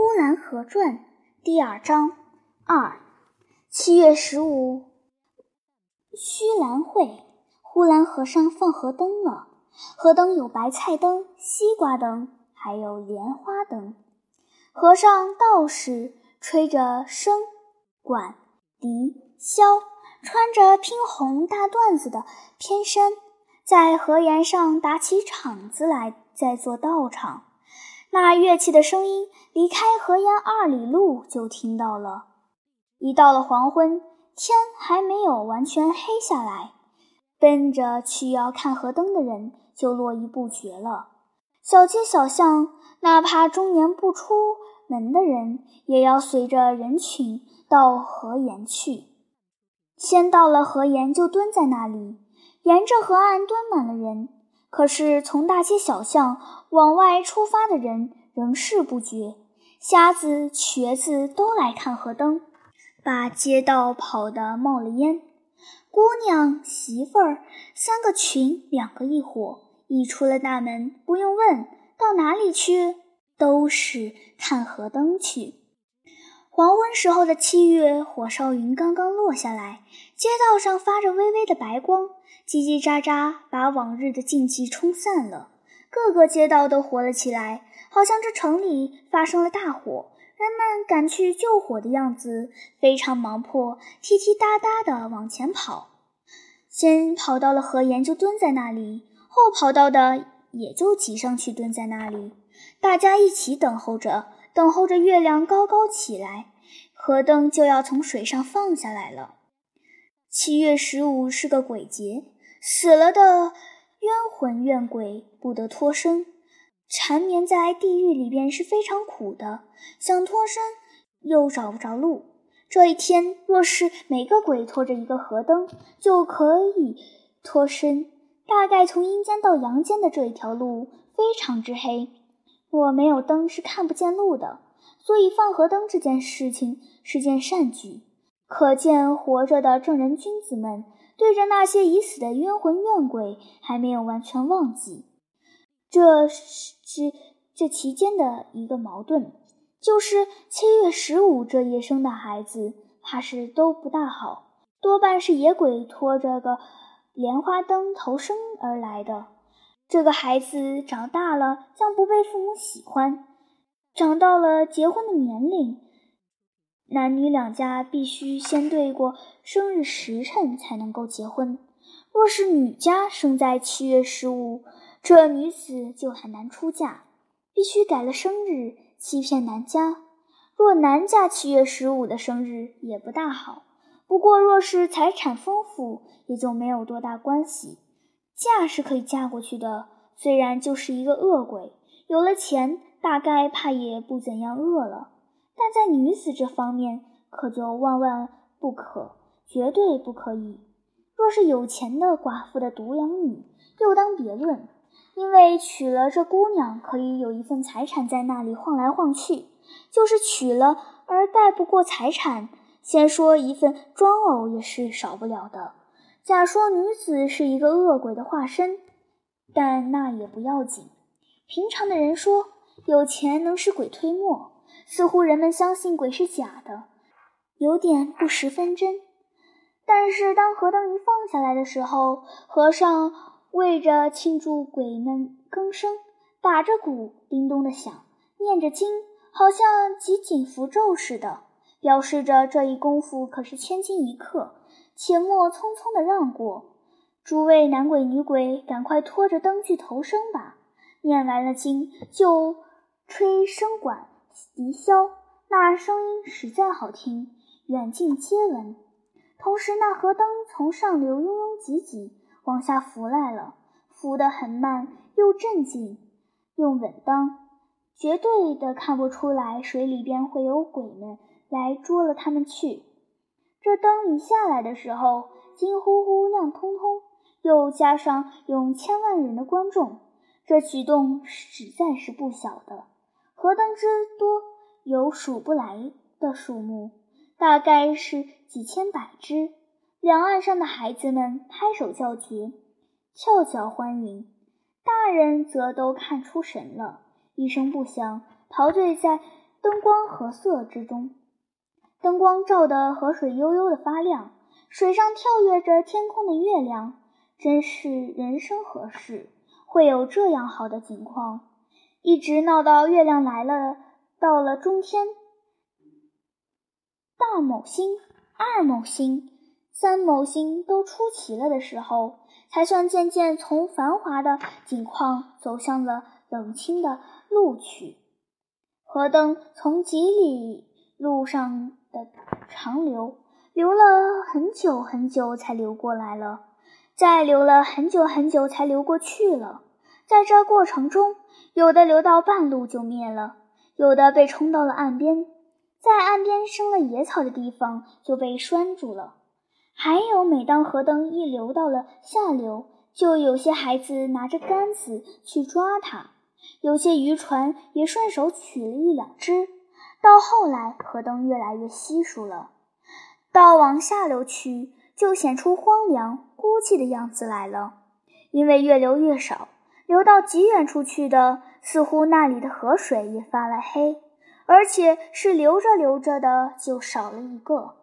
呼兰河传》第二章二。七月十五，虚兰会，呼兰河上放河灯了。河灯有白菜灯、西瓜灯，还有莲花灯。河上道士吹着笙、管、笛、箫，穿着拼红大缎子的偏衫，在河沿上打起场子来，在做道场。那乐器的声音，离开河沿二里路就听到了。一到了黄昏，天还没有完全黑下来，奔着去要看河灯的人就络绎不绝了。小街小巷，哪怕中年不出门的人，也要随着人群到河沿去。先到了河沿，就蹲在那里，沿着河岸蹲满了人。可是，从大街小巷往外出发的人仍是不绝，瞎子、瘸子都来看河灯，把街道跑得冒了烟。姑娘、媳妇儿三个群，两个一伙，一出了大门，不用问到哪里去，都是看河灯去。黄昏时候的七月，火烧云刚刚落下来，街道上发着微微的白光。叽叽喳喳，把往日的静寂冲散了。各个街道都活了起来，好像这城里发生了大火，人们赶去救火的样子，非常忙迫，踢踢哒哒地往前跑。先跑到了河沿，就蹲在那里；后跑到的也就挤上去蹲在那里。大家一起等候着，等候着月亮高高起来，河灯就要从水上放下来了。七月十五是个鬼节。死了的冤魂怨鬼不得脱身，缠绵在地狱里边是非常苦的。想脱身又找不着路。这一天，若是每个鬼拖着一个河灯，就可以脱身。大概从阴间到阳间的这一条路非常之黑，若没有灯是看不见路的。所以放河灯这件事情是件善举，可见活着的正人君子们。对着那些已死的冤魂怨鬼，还没有完全忘记。这是这期间的一个矛盾，就是七月十五这夜生的孩子，怕是都不大好，多半是野鬼拖着个莲花灯投生而来的。这个孩子长大了，将不被父母喜欢；长到了结婚的年龄。男女两家必须先对过生日时辰才能够结婚。若是女家生在七月十五，这女子就很难出嫁，必须改了生日欺骗男家。若男家七月十五的生日也不大好。不过若是财产丰富，也就没有多大关系，嫁是可以嫁过去的。虽然就是一个恶鬼，有了钱，大概怕也不怎样饿了。但在女子这方面，可就万万不可，绝对不可以。若是有钱的寡妇的独养女，又当别论，因为娶了这姑娘，可以有一份财产在那里晃来晃去；就是娶了而带不过财产，先说一份装偶也是少不了的。假说女子是一个恶鬼的化身，但那也不要紧。平常的人说，有钱能使鬼推磨。似乎人们相信鬼是假的，有点不十分真。但是当河灯一放下来的时候，和尚为着庆祝鬼们更生，打着鼓，叮咚的响，念着经，好像集锦符咒似的，表示着这一功夫可是千金一刻，且莫匆匆的让过。诸位男鬼女鬼，赶快拖着灯去投生吧！念完了经，就吹笙管。笛箫，那声音实在好听，远近皆闻。同时，那河灯从上流拥拥挤挤往下浮来了，浮得很慢，又镇静，又稳当，绝对的看不出来水里边会有鬼们来捉了他们去。这灯一下来的时候，金乎乎、亮通通，又加上用千万人的观众，这举动实在是不小的。河灯之多，有数不来的数目，大概是几千百只。两岸上的孩子们拍手叫绝，翘脚欢迎；大人则都看出神了，一声不响，陶醉在灯光和色之中。灯光照得河水悠悠的发亮，水上跳跃着天空的月亮，真是人生何事会有这样好的景况？一直闹到月亮来了，到了中天，大某星、二某星、三某星都出齐了的时候，才算渐渐从繁华的景况走向了冷清的路去。河灯从几里路上的长流，流了很久很久才流过来了，再流了很久很久才流过去了。在这过程中，有的流到半路就灭了，有的被冲到了岸边，在岸边生了野草的地方就被拴住了。还有，每当河灯一流到了下流，就有些孩子拿着杆子去抓它，有些渔船也顺手取了一两只。到后来，河灯越来越稀疏了，到往下流去，就显出荒凉孤寂的样子来了，因为越流越少。流到极远处去的，似乎那里的河水也发了黑，而且是流着流着的就少了一个。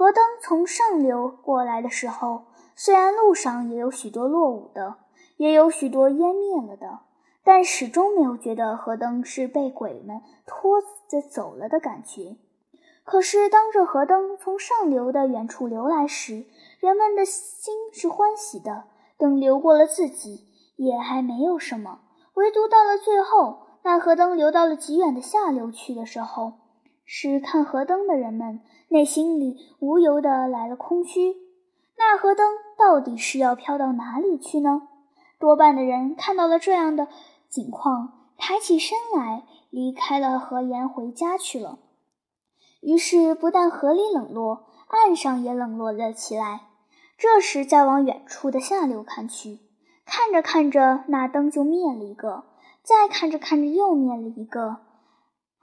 河灯从上流过来的时候，虽然路上也有许多落伍的，也有许多湮灭了的，但始终没有觉得河灯是被鬼们拖着走了的感觉。可是当这河灯从上流的远处流来时，人们的心是欢喜的。等流过了自己。也还没有什么，唯独到了最后，那河灯流到了极远的下流去的时候，使看河灯的人们内心里无由的来了空虚。那河灯到底是要飘到哪里去呢？多半的人看到了这样的景况，抬起身来，离开了河沿回家去了。于是，不但河里冷落，岸上也冷落了起来。这时，再往远处的下流看去。看着看着，那灯就灭了一个；再看着看着，又灭了一个，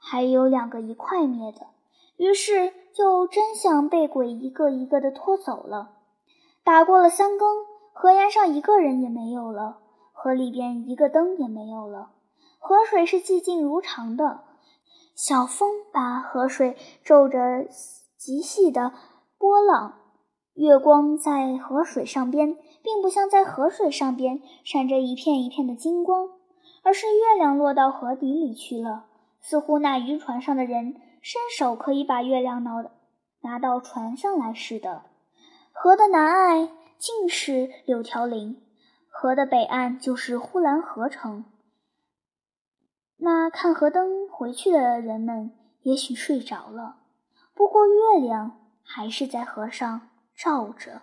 还有两个一块灭的。于是就真像被鬼一个一个的拖走了。打过了三更，河沿上一个人也没有了，河里边一个灯也没有了。河水是寂静如常的，小风把河水皱着极细的波浪。月光在河水上边，并不像在河水上边闪着一片一片的金光，而是月亮落到河底里去了，似乎那渔船上的人伸手可以把月亮拿拿到船上来似的。河的南岸尽是柳条林，河的北岸就是呼兰河城。那看河灯回去的人们也许睡着了，不过月亮还是在河上。照着。